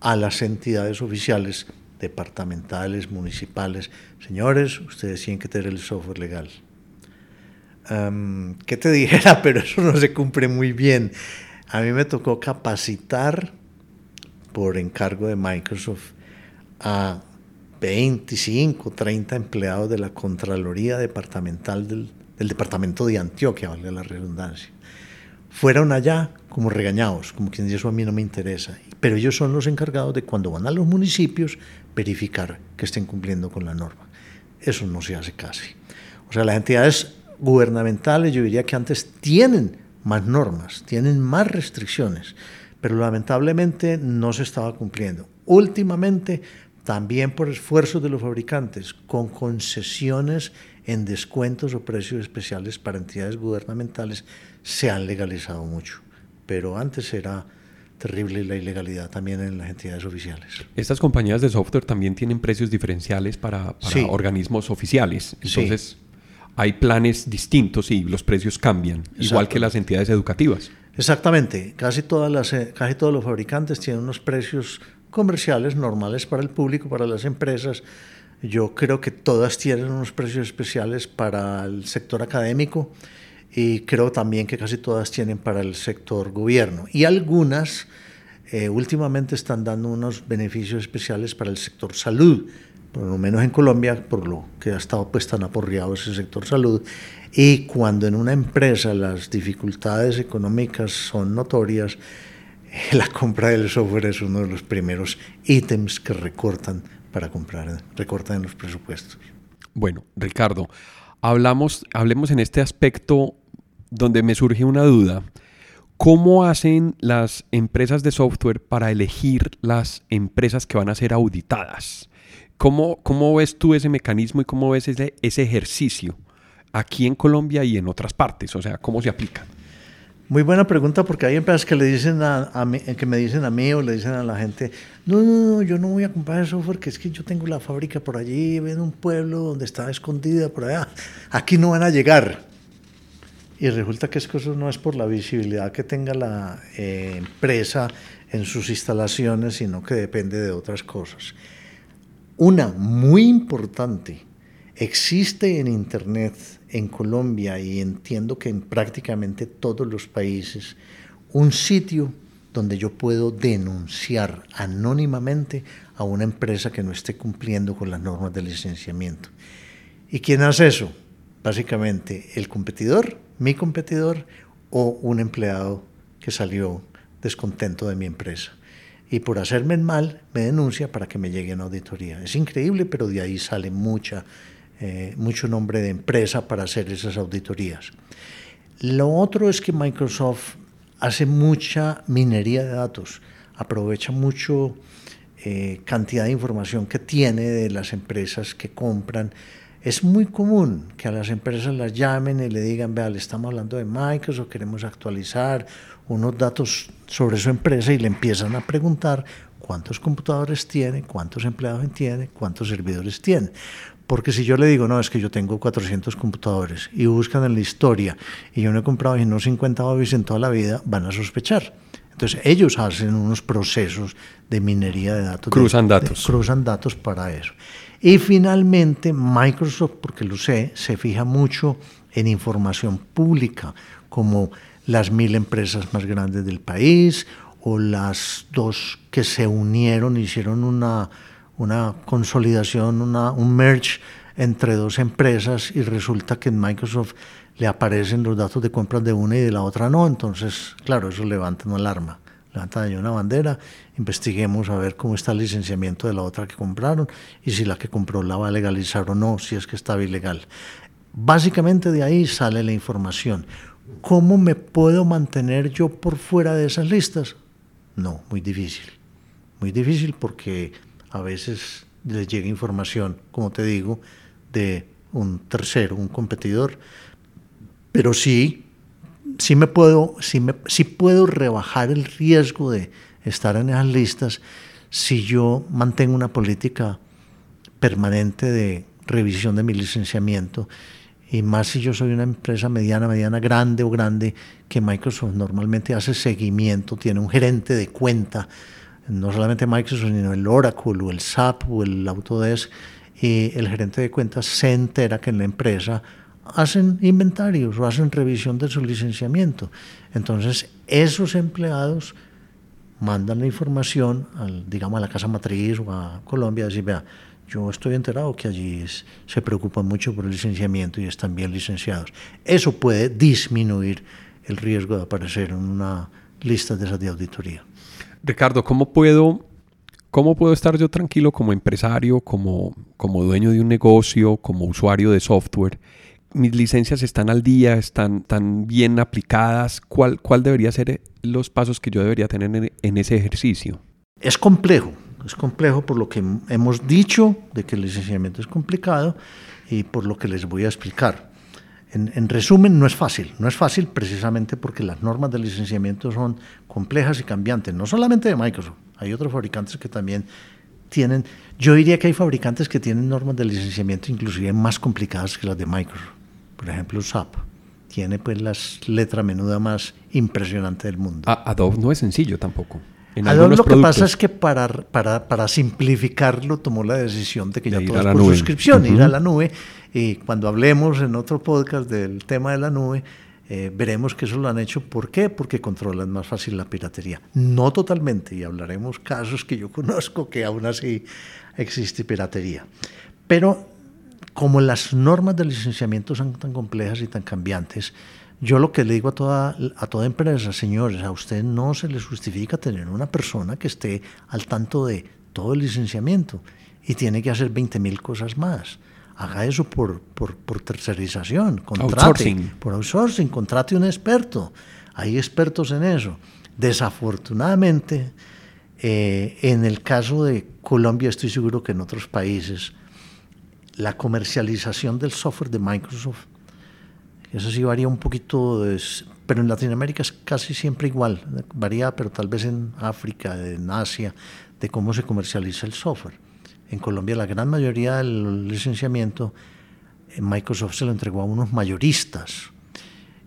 a las entidades oficiales, departamentales, municipales, señores, ustedes tienen que tener el software legal. ¿Qué te dijera? Pero eso no se cumple muy bien. A mí me tocó capacitar por encargo de Microsoft a 25, 30 empleados de la Contraloría Departamental del, Departamento de Antioquia, valga la redundancia. Fueron allá como regañados, como quien dice eso a mí no me interesa, pero ellos son los encargados de cuando van a los municipios verificar que estén cumpliendo con la norma. Eso no se hace casi. O sea, las entidades gubernamentales, yo diría que antes tienen más normas, tienen más restricciones, pero lamentablemente no se estaba cumpliendo. Últimamente, también por esfuerzos de los fabricantes, con concesiones en descuentos o precios especiales para entidades gubernamentales, se han legalizado mucho. Pero antes era terrible la ilegalidad también en las entidades oficiales. Estas compañías de software también tienen precios diferenciales para, organismos oficiales. Entonces, hay planes distintos y los precios cambian, igual que las entidades educativas. Exactamente, casi, todas las, eh, casi todos los fabricantes tienen unos precios comerciales normales para el público, para las empresas. Yo creo que todas tienen unos precios especiales para el sector académico y creo también que casi todas tienen para el sector gobierno. Y algunas eh, últimamente están dando unos beneficios especiales para el sector salud, por lo menos en Colombia, por lo que ha estado pues tan aporreado ese sector salud. Y cuando en una empresa las dificultades económicas son notorias, la compra del software es uno de los primeros ítems que recortan para comprar, recortan los presupuestos. Bueno, Ricardo, hablamos, hablemos en este aspecto donde me surge una duda. ¿Cómo hacen las empresas de software para elegir las empresas que van a ser auditadas? ¿Cómo, cómo ves tú ese mecanismo y cómo ves ese, ese ejercicio aquí en Colombia y en otras partes? O sea, ¿cómo se aplica? Muy buena pregunta porque hay empresas que le dicen a, que me dicen a mí o le dicen a la gente, no, no, no, yo no voy a comprar el software, que es que yo tengo la fábrica por allí, en un pueblo donde está escondida por allá. Aquí no van a llegar. Y resulta que eso no es por la visibilidad que tenga la eh, empresa en sus instalaciones, sino que depende de otras cosas. Una muy importante, existe en Internet en Colombia y entiendo que en prácticamente todos los países un sitio donde yo puedo denunciar anónimamente a una empresa que no esté cumpliendo con las normas de licenciamiento. ¿Y quién hace eso? Básicamente el competidor, mi competidor o un empleado que salió descontento de mi empresa y por hacerme mal me denuncia para que me llegue una auditoría. Es increíble, pero de ahí sale mucha, eh, mucho nombre de empresa para hacer esas auditorías. Lo otro es que Microsoft hace mucha minería de datos, aprovecha mucho eh, cantidad de información que tiene de las empresas que compran. Es muy común que a las empresas las llamen y le digan, vea, le estamos hablando de Microsoft, queremos actualizar unos datos sobre su empresa y le empiezan a preguntar cuántos computadores tiene, cuántos empleados tiene, cuántos servidores tiene. Porque si yo le digo, no, es que yo tengo 400 computadores y buscan en la historia y yo no he comprado sino 50 Office en toda la vida, van a sospechar. Entonces ellos hacen unos procesos de minería de datos. Cruzan datos. cruzan datos para eso. Y finalmente Microsoft, porque lo sé, se fija mucho en información pública, como las mil empresas más grandes del país o las dos que se unieron, hicieron una, una consolidación, un merge entre dos empresas y resulta que en Microsoft le aparecen los datos de compras de una y de la otra no. Entonces, claro, eso levanta una alarma, levantan ahí una bandera, investiguemos a ver cómo está el licenciamiento de la otra que compraron y si la que compró la va a legalizar o no, si es que estaba ilegal. Básicamente de ahí sale la información. ¿Cómo me puedo mantener yo por fuera de esas listas? No, muy difícil. Muy difícil porque a veces les llega información, como te digo, de un tercero, un competidor, pero sí, sí me puedo, sí, me, sí puedo rebajar el riesgo de estar en esas listas si yo mantengo una política permanente de revisión de mi licenciamiento. Y más si yo soy una empresa mediana, mediana, grande o grande, que Microsoft normalmente hace seguimiento, tiene un gerente de cuenta, no solamente Microsoft, sino el Oracle o el SAP o el Autodesk, y el gerente de cuentas se entera que en la empresa hacen inventarios o hacen revisión de su licenciamiento. Entonces, esos empleados mandan la información, al, digamos, a la casa matriz o a Colombia, decir, vea, yo estoy enterado que allí se preocupan mucho por el licenciamiento y están bien licenciados. Eso puede disminuir el riesgo de aparecer en una lista de esas de auditoría. Ricardo, ¿cómo puedo, cómo puedo estar yo tranquilo como empresario, como, como dueño de un negocio, como usuario de software? Mis licencias están al día, están tan bien aplicadas. ¿Cuál, cuál debería ser los pasos que yo debería tener en, en ese ejercicio? Es complejo, es complejo por lo que hemos dicho de que el licenciamiento es complicado y por lo que les voy a explicar. En, resumen, no es fácil. No es fácil precisamente porque las normas de licenciamiento son complejas y cambiantes, no solamente de Microsoft. Hay otros fabricantes que también tienen, yo diría que hay fabricantes que tienen normas de licenciamiento inclusive más complicadas que las de Microsoft. Por ejemplo, SAP tiene pues las letras menuda más impresionante del mundo. Adobe no es sencillo tampoco. Adobe lo que pasa es que para, para, para, simplificarlo tomó la decisión de que ya todo es por suscripción, ir a la nube. Y cuando hablemos en otro podcast del tema de la nube, eh, veremos que eso lo han hecho. ¿Por qué? Porque controlan más fácil la piratería. No totalmente, y hablaremos casos que yo conozco que aún así existe piratería. Pero como las normas de licenciamiento son tan complejas y tan cambiantes, yo lo que le digo a toda, a toda empresa, señores, a usted no se les justifica tener una persona que esté al tanto de todo el licenciamiento y tiene que hacer 20 mil cosas más. Haga eso por, por, por tercerización, contrate, outsourcing. por outsourcing, contrate un experto. Hay expertos en eso. Desafortunadamente, eh, en el caso de Colombia, estoy seguro que en otros países, la comercialización del software de Microsoft eso sí varía un poquito, pero en Latinoamérica es casi siempre igual. Varía, pero tal vez en África, en Asia, de cómo se comercializa el software. En Colombia la gran mayoría del licenciamiento Microsoft se lo entregó a unos mayoristas.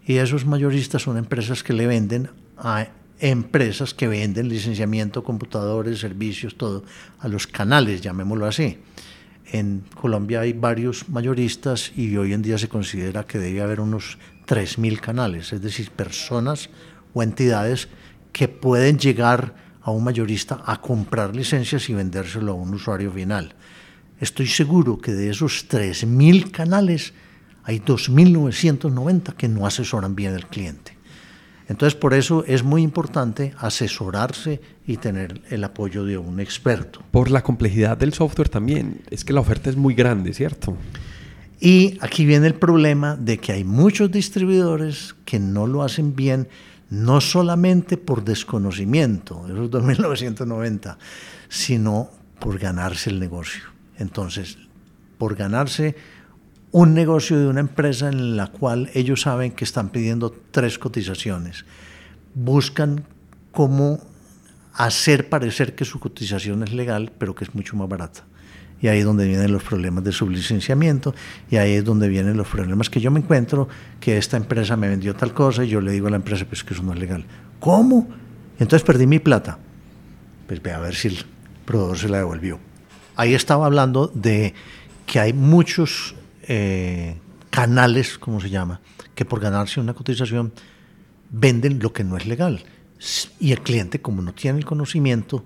Y esos mayoristas son empresas que le venden a empresas que venden licenciamiento, computadores, servicios, todo, a los canales, llamémoslo así. En Colombia hay varios mayoristas y hoy en día se considera que debe haber unos 3.000 canales, es decir, personas o entidades que pueden llegar a un mayorista a comprar licencias y vendérselo a un usuario final. Estoy seguro que de esos 3.000 canales hay 2.990 que no asesoran bien al cliente. Entonces, por eso es muy importante asesorarse y tener el apoyo de un experto. Por la complejidad del software también, es que la oferta es muy grande, ¿cierto? Y aquí viene el problema de que hay muchos distribuidores que no lo hacen bien, no solamente por desconocimiento, esos 2.990, sino por ganarse el negocio. Entonces, por ganarse un negocio de una empresa en la cual ellos saben que están pidiendo tres cotizaciones. Buscan cómo hacer parecer que su cotización es legal, pero que es mucho más barata. Y ahí es donde vienen los problemas de sublicenciamiento, y ahí es donde vienen los problemas que yo me encuentro, que esta empresa me vendió tal cosa, y yo le digo a la empresa, pues que eso no es legal. ¿Cómo? Entonces perdí mi plata. Pues ve a ver si el proveedor se la devolvió. Ahí estaba hablando de que hay muchos eh, canales, como se llama, que por ganarse una cotización venden lo que no es legal. Y el cliente, como no tiene el conocimiento,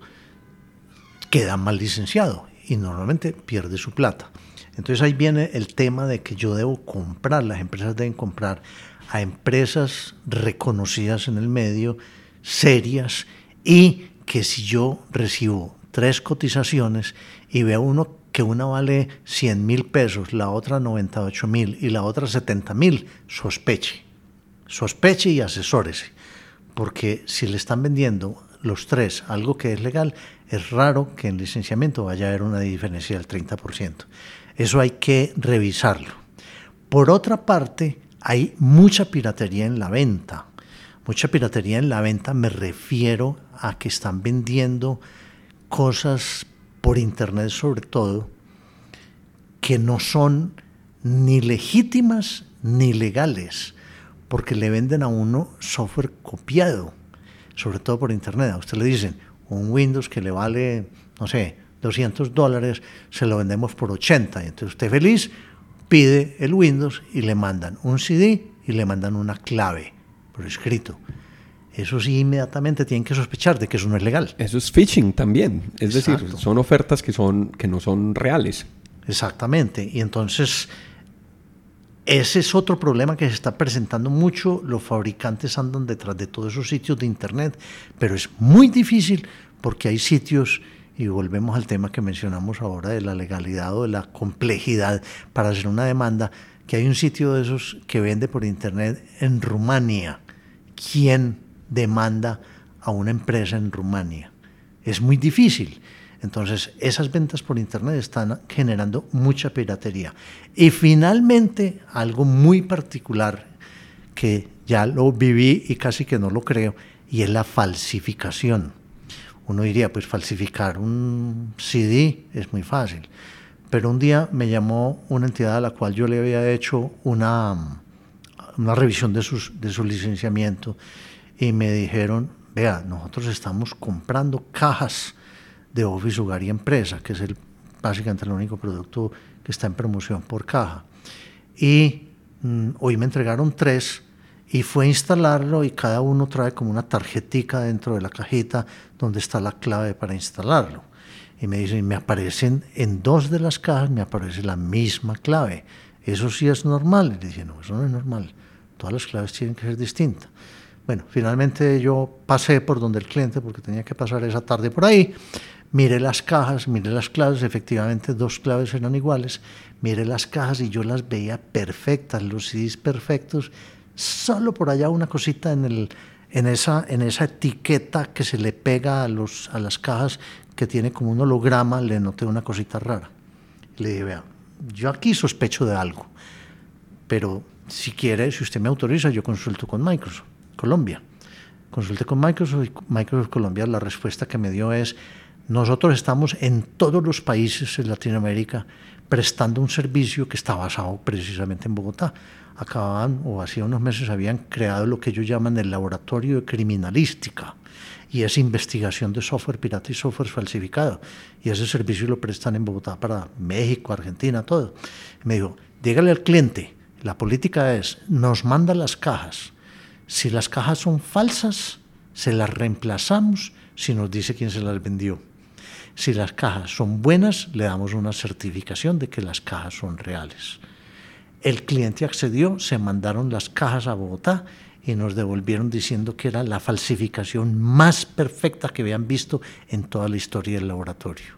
queda mal licenciado y normalmente pierde su plata. Entonces ahí viene el tema de que yo debo comprar, las empresas deben comprar a empresas reconocidas en el medio, serias y que si yo recibo tres cotizaciones y veo uno que una vale 100 mil pesos, la otra 98 mil y la otra 70 mil, sospeche. Sospeche y asesórese. Porque si le están vendiendo los tres algo que es legal, es raro que en licenciamiento vaya a haber una diferencia del 30%. Eso hay que revisarlo. Por otra parte, hay mucha piratería en la venta. Mucha piratería en la venta me refiero a que están vendiendo cosas por internet sobre todo que no son ni legítimas ni legales, porque le venden a uno software copiado, sobre todo por internet. A usted le dicen un Windows que le vale, no sé, 200 dólares, se lo vendemos por 80. Y entonces usted feliz pide el Windows y le mandan un CD y le mandan una clave por escrito eso sí inmediatamente tienen que sospechar de que eso no es legal. Eso es phishing también, es decir, son ofertas que, son, que no son reales. Exactamente, y entonces ese es otro problema que se está presentando mucho, los fabricantes andan detrás de todos esos sitios de Internet, pero es muy difícil porque hay sitios, y volvemos al tema que mencionamos ahora de la legalidad o de la complejidad para hacer una demanda, que hay un sitio de esos que vende por Internet en Rumania. ¿Quién demanda a una empresa en Rumania. Es muy difícil. Entonces, esas ventas por Internet están generando mucha piratería. Y finalmente, algo muy particular que ya lo viví y casi que no lo creo, y es la falsificación. Uno diría, pues falsificar un CD es muy fácil. Pero un día me llamó una entidad a la cual yo le había hecho una, una revisión de, sus, de su licenciamiento y me dijeron, vea, nosotros estamos comprando cajas de Office Hogar y Empresa, que es el, básicamente el único producto que está en promoción por caja. Y mm, hoy me entregaron tres y fue a instalarlo y cada uno trae como una tarjetica dentro de la cajita donde está la clave para instalarlo. Y me dicen, me aparecen en dos de las cajas, me aparece la misma clave. Eso sí es normal. Y le dije, no, eso no es normal. Todas las claves tienen que ser distintas. Bueno, finalmente yo pasé por donde el cliente, porque tenía que pasar esa tarde por ahí, miré las cajas, miré las claves, efectivamente dos claves eran iguales, miré las cajas y yo las veía perfectas, los CDs perfectos, solo por allá una cosita en, el, en, esa, en esa etiqueta que se le pega a, los, a las cajas, que tiene como un holograma, le noté una cosita rara. Le dije, vea, yo aquí sospecho de algo, pero si quiere, si usted me autoriza, yo consulto con Microsoft. Colombia. Consulté con Microsoft y Microsoft Colombia la respuesta que me dio es, nosotros estamos en todos los países en Latinoamérica prestando un servicio que está basado precisamente en Bogotá. Acababan, o hacía unos meses, habían creado lo que ellos llaman el laboratorio de criminalística y es investigación de software pirata y software falsificado. Y ese servicio lo prestan en Bogotá para México, Argentina, todo. Me dijo, dígale al cliente, la política es, nos manda las cajas, si las cajas son falsas, se las reemplazamos si nos dice quién se las vendió. Si las cajas son buenas, le damos una certificación de que las cajas son reales. El cliente accedió, se mandaron las cajas a Bogotá y nos devolvieron diciendo que era la falsificación más perfecta que habían visto en toda la historia del laboratorio.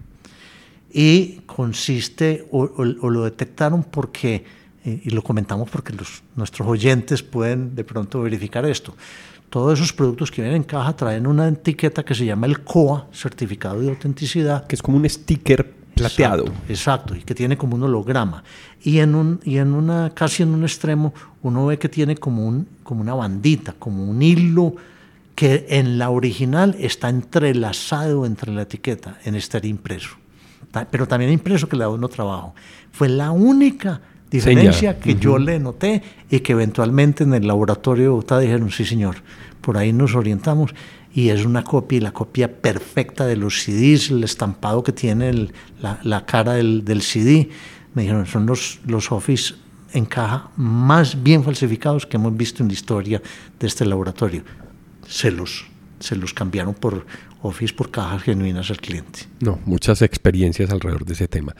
Y consiste, o, o lo detectaron porque y lo comentamos porque los, nuestros oyentes pueden de pronto verificar esto. Todos esos productos que vienen en caja traen una etiqueta que se llama el COA, certificado de autenticidad. Que es como un sticker plateado. Exacto, y que tiene como un holograma. Y en, un, y en una, casi en un extremo, uno ve que tiene como, un, como una bandita, como un hilo que en la original está entrelazado entre la etiqueta, en este impreso. Pero también impreso que le da uno trabajo. Fue la única diferencia que yo le noté y que eventualmente en el laboratorio de Bogotá dijeron, sí señor, por ahí nos orientamos y es una copia y la copia perfecta de los CDs, el estampado que tiene la, la, cara del, del, CD. Me dijeron, son los, los Office en caja más bien falsificados que hemos visto en la historia de este laboratorio. Se los, se los cambiaron por Office por cajas genuinas al cliente. No, muchas experiencias alrededor de ese tema.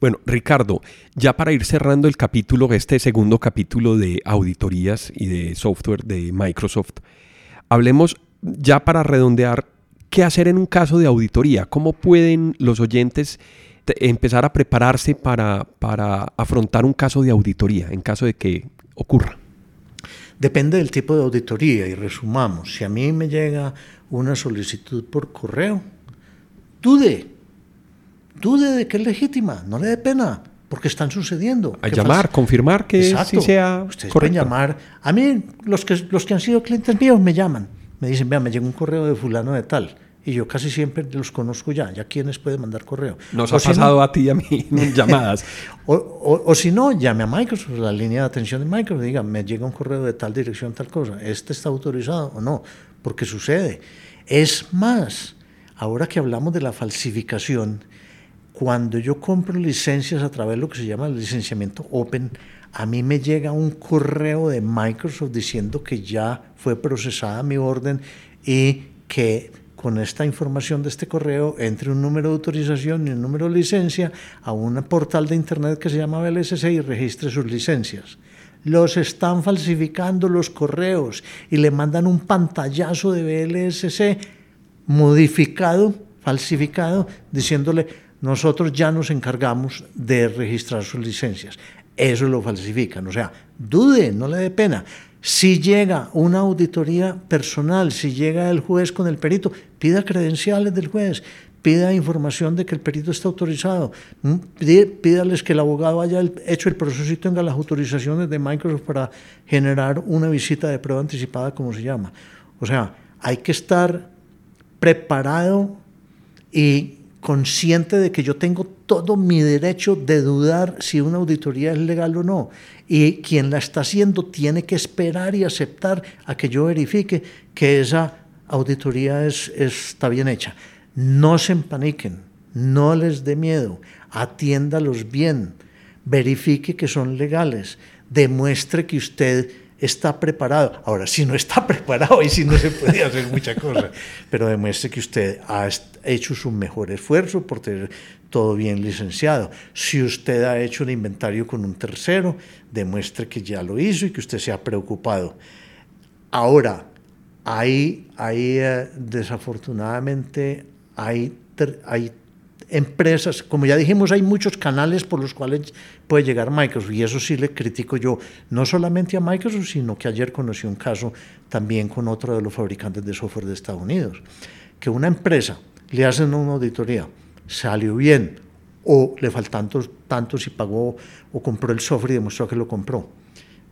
Bueno, Ricardo, ya para ir cerrando el capítulo, este segundo capítulo de auditorías y de software de Microsoft, hablemos ya para redondear ¿qué hacer en un caso de auditoría? ¿Cómo pueden los oyentes empezar a prepararse para, para afrontar un caso de auditoría en caso de que ocurra? Depende del tipo de auditoría y resumamos. Si a mí me llega una solicitud por correo, dude, dude de que es legítima, no le dé pena, porque están sucediendo. A llamar, confirmar que sí sea Ustedes pueden llamar. A mí, los que, los que han sido clientes míos me llaman, me dicen, vea, me llega un correo de fulano de tal y yo casi siempre los conozco ya, ya quienes pueden mandar correo. Nos ha pasado a ti y a mí en llamadas. o, si no, llame a Microsoft, la línea de atención de Microsoft, diga, me llega un correo de tal dirección, tal cosa, ¿este está autorizado o no? Porque sucede. Es más, ahora que hablamos de la falsificación, cuando yo compro licencias a través de lo que se llama el licenciamiento Open, a mí me llega un correo de Microsoft diciendo que ya fue procesada mi orden y que con esta información de este correo entre un número de autorización y un número de licencia a un portal de internet que se llama BLSC y registre sus licencias. Los están falsificando los correos y le mandan un pantallazo de BLSC modificado, falsificado, diciéndole nosotros ya nos encargamos de registrar sus licencias. Eso lo falsifican. O sea, dude, no le dé pena. Si llega una auditoría personal, si llega el juez con el perito, pida credenciales del juez, pida información de que el perito está autorizado, mm, pídales que el abogado haya hecho el proceso y tenga las autorizaciones de Microsoft para generar una visita de prueba anticipada, como se llama. O sea, hay que estar preparado y consciente de que yo tengo todo mi derecho de dudar si una auditoría es legal o no. Y quien la está haciendo tiene que esperar y aceptar a que yo verifique que esa auditoría es, está bien hecha. No se empaniquen, no les dé miedo, atiéndalos bien, verifique que son legales, demuestre que usted está preparado. Ahora, si no está preparado y si no se puede hacer mucha cosa, pero demuestre que usted ha hecho su mejor esfuerzo por tener todo bien licenciado. Si usted ha hecho un inventario con un tercero, demuestre que ya lo hizo y que usted se ha preocupado. Ahora, hay eh, desafortunadamente, hay, hay empresas, como ya dijimos, hay muchos canales por los cuales puede llegar Microsoft y eso sí le critico yo, no solamente a Microsoft, sino que ayer conocí un caso también con otro de los fabricantes de software de Estados Unidos, que una empresa le hacen una auditoría, salió bien o le faltan tantos, tantos y pagó o compró el software y demostró que lo compró.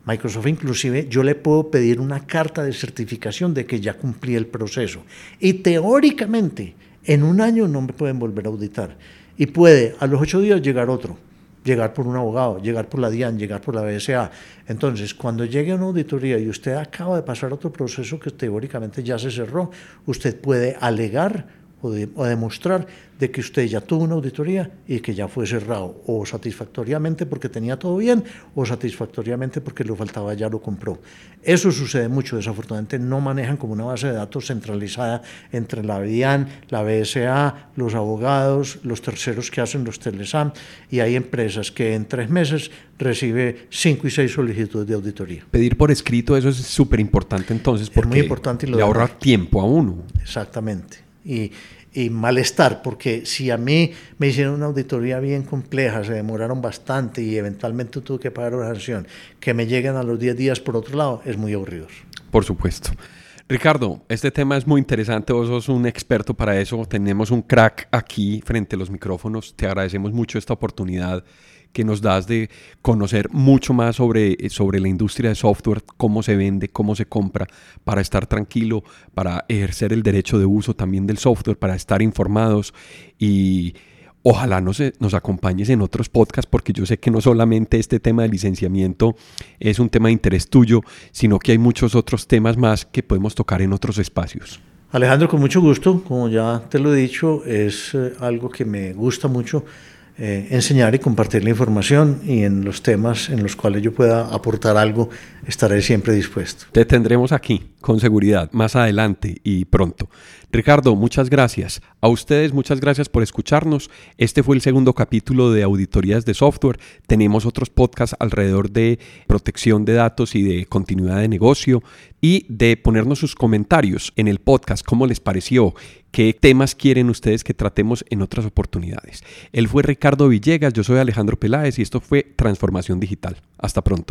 Microsoft inclusive yo le puedo pedir una carta de certificación de que ya cumplí el proceso y teóricamente en un año no me pueden volver a auditar. Y puede a los ocho días llegar otro, llegar por un abogado, llegar por la DIAN, llegar por la BSA. Entonces, cuando llegue a una auditoría y usted acaba de pasar otro proceso que teóricamente ya se cerró, usted puede alegar o, demostrar de que usted ya tuvo una auditoría y que ya fue cerrado, o satisfactoriamente porque tenía todo bien, o satisfactoriamente porque lo faltaba ya lo compró. Eso sucede mucho, desafortunadamente no manejan como una base de datos centralizada entre la BIAN, la BSA, los abogados, los terceros que hacen los telesam, y hay empresas que en tres meses recibe cinco y seis solicitudes de auditoría. Pedir por escrito, eso es súper importante entonces, porque muy importante y lo le ahorra tiempo a uno. Exactamente. Y, y malestar, porque si a mí me hicieron una auditoría bien compleja, se demoraron bastante y eventualmente tuve que pagar una sanción, que me lleguen a los 10 días por otro lado, es muy aburrido. Por supuesto. Ricardo, este tema es muy interesante, vos sos un experto para eso, tenemos un crack aquí frente a los micrófonos, te agradecemos mucho esta oportunidad que nos das de conocer mucho más sobre, sobre la industria de software, cómo se vende, cómo se compra, para estar tranquilo, para ejercer el derecho de uso también del software, para estar informados. Y ojalá nos, nos acompañes en otros podcasts porque yo sé que no solamente este tema de licenciamiento es un tema de interés tuyo, sino que hay muchos otros temas más que podemos tocar en otros espacios. Alejandro, con mucho gusto, como ya te lo he dicho, es eh, algo que me gusta mucho eh, enseñar y compartir la información y en los temas en los cuales yo pueda aportar algo, estaré siempre dispuesto. Te tendremos aquí, con seguridad, más adelante y pronto. Ricardo, muchas gracias. A ustedes, muchas gracias por escucharnos. Este fue el segundo capítulo de Auditorías de Software. Tenemos otros podcasts alrededor de protección de datos y de continuidad de negocio y de ponernos sus comentarios en el podcast, cómo les pareció, qué temas quieren ustedes que tratemos en otras oportunidades. Él fue Ricardo Villegas, yo soy Alejandro Peláez y esto fue Transformación Digital. Hasta pronto.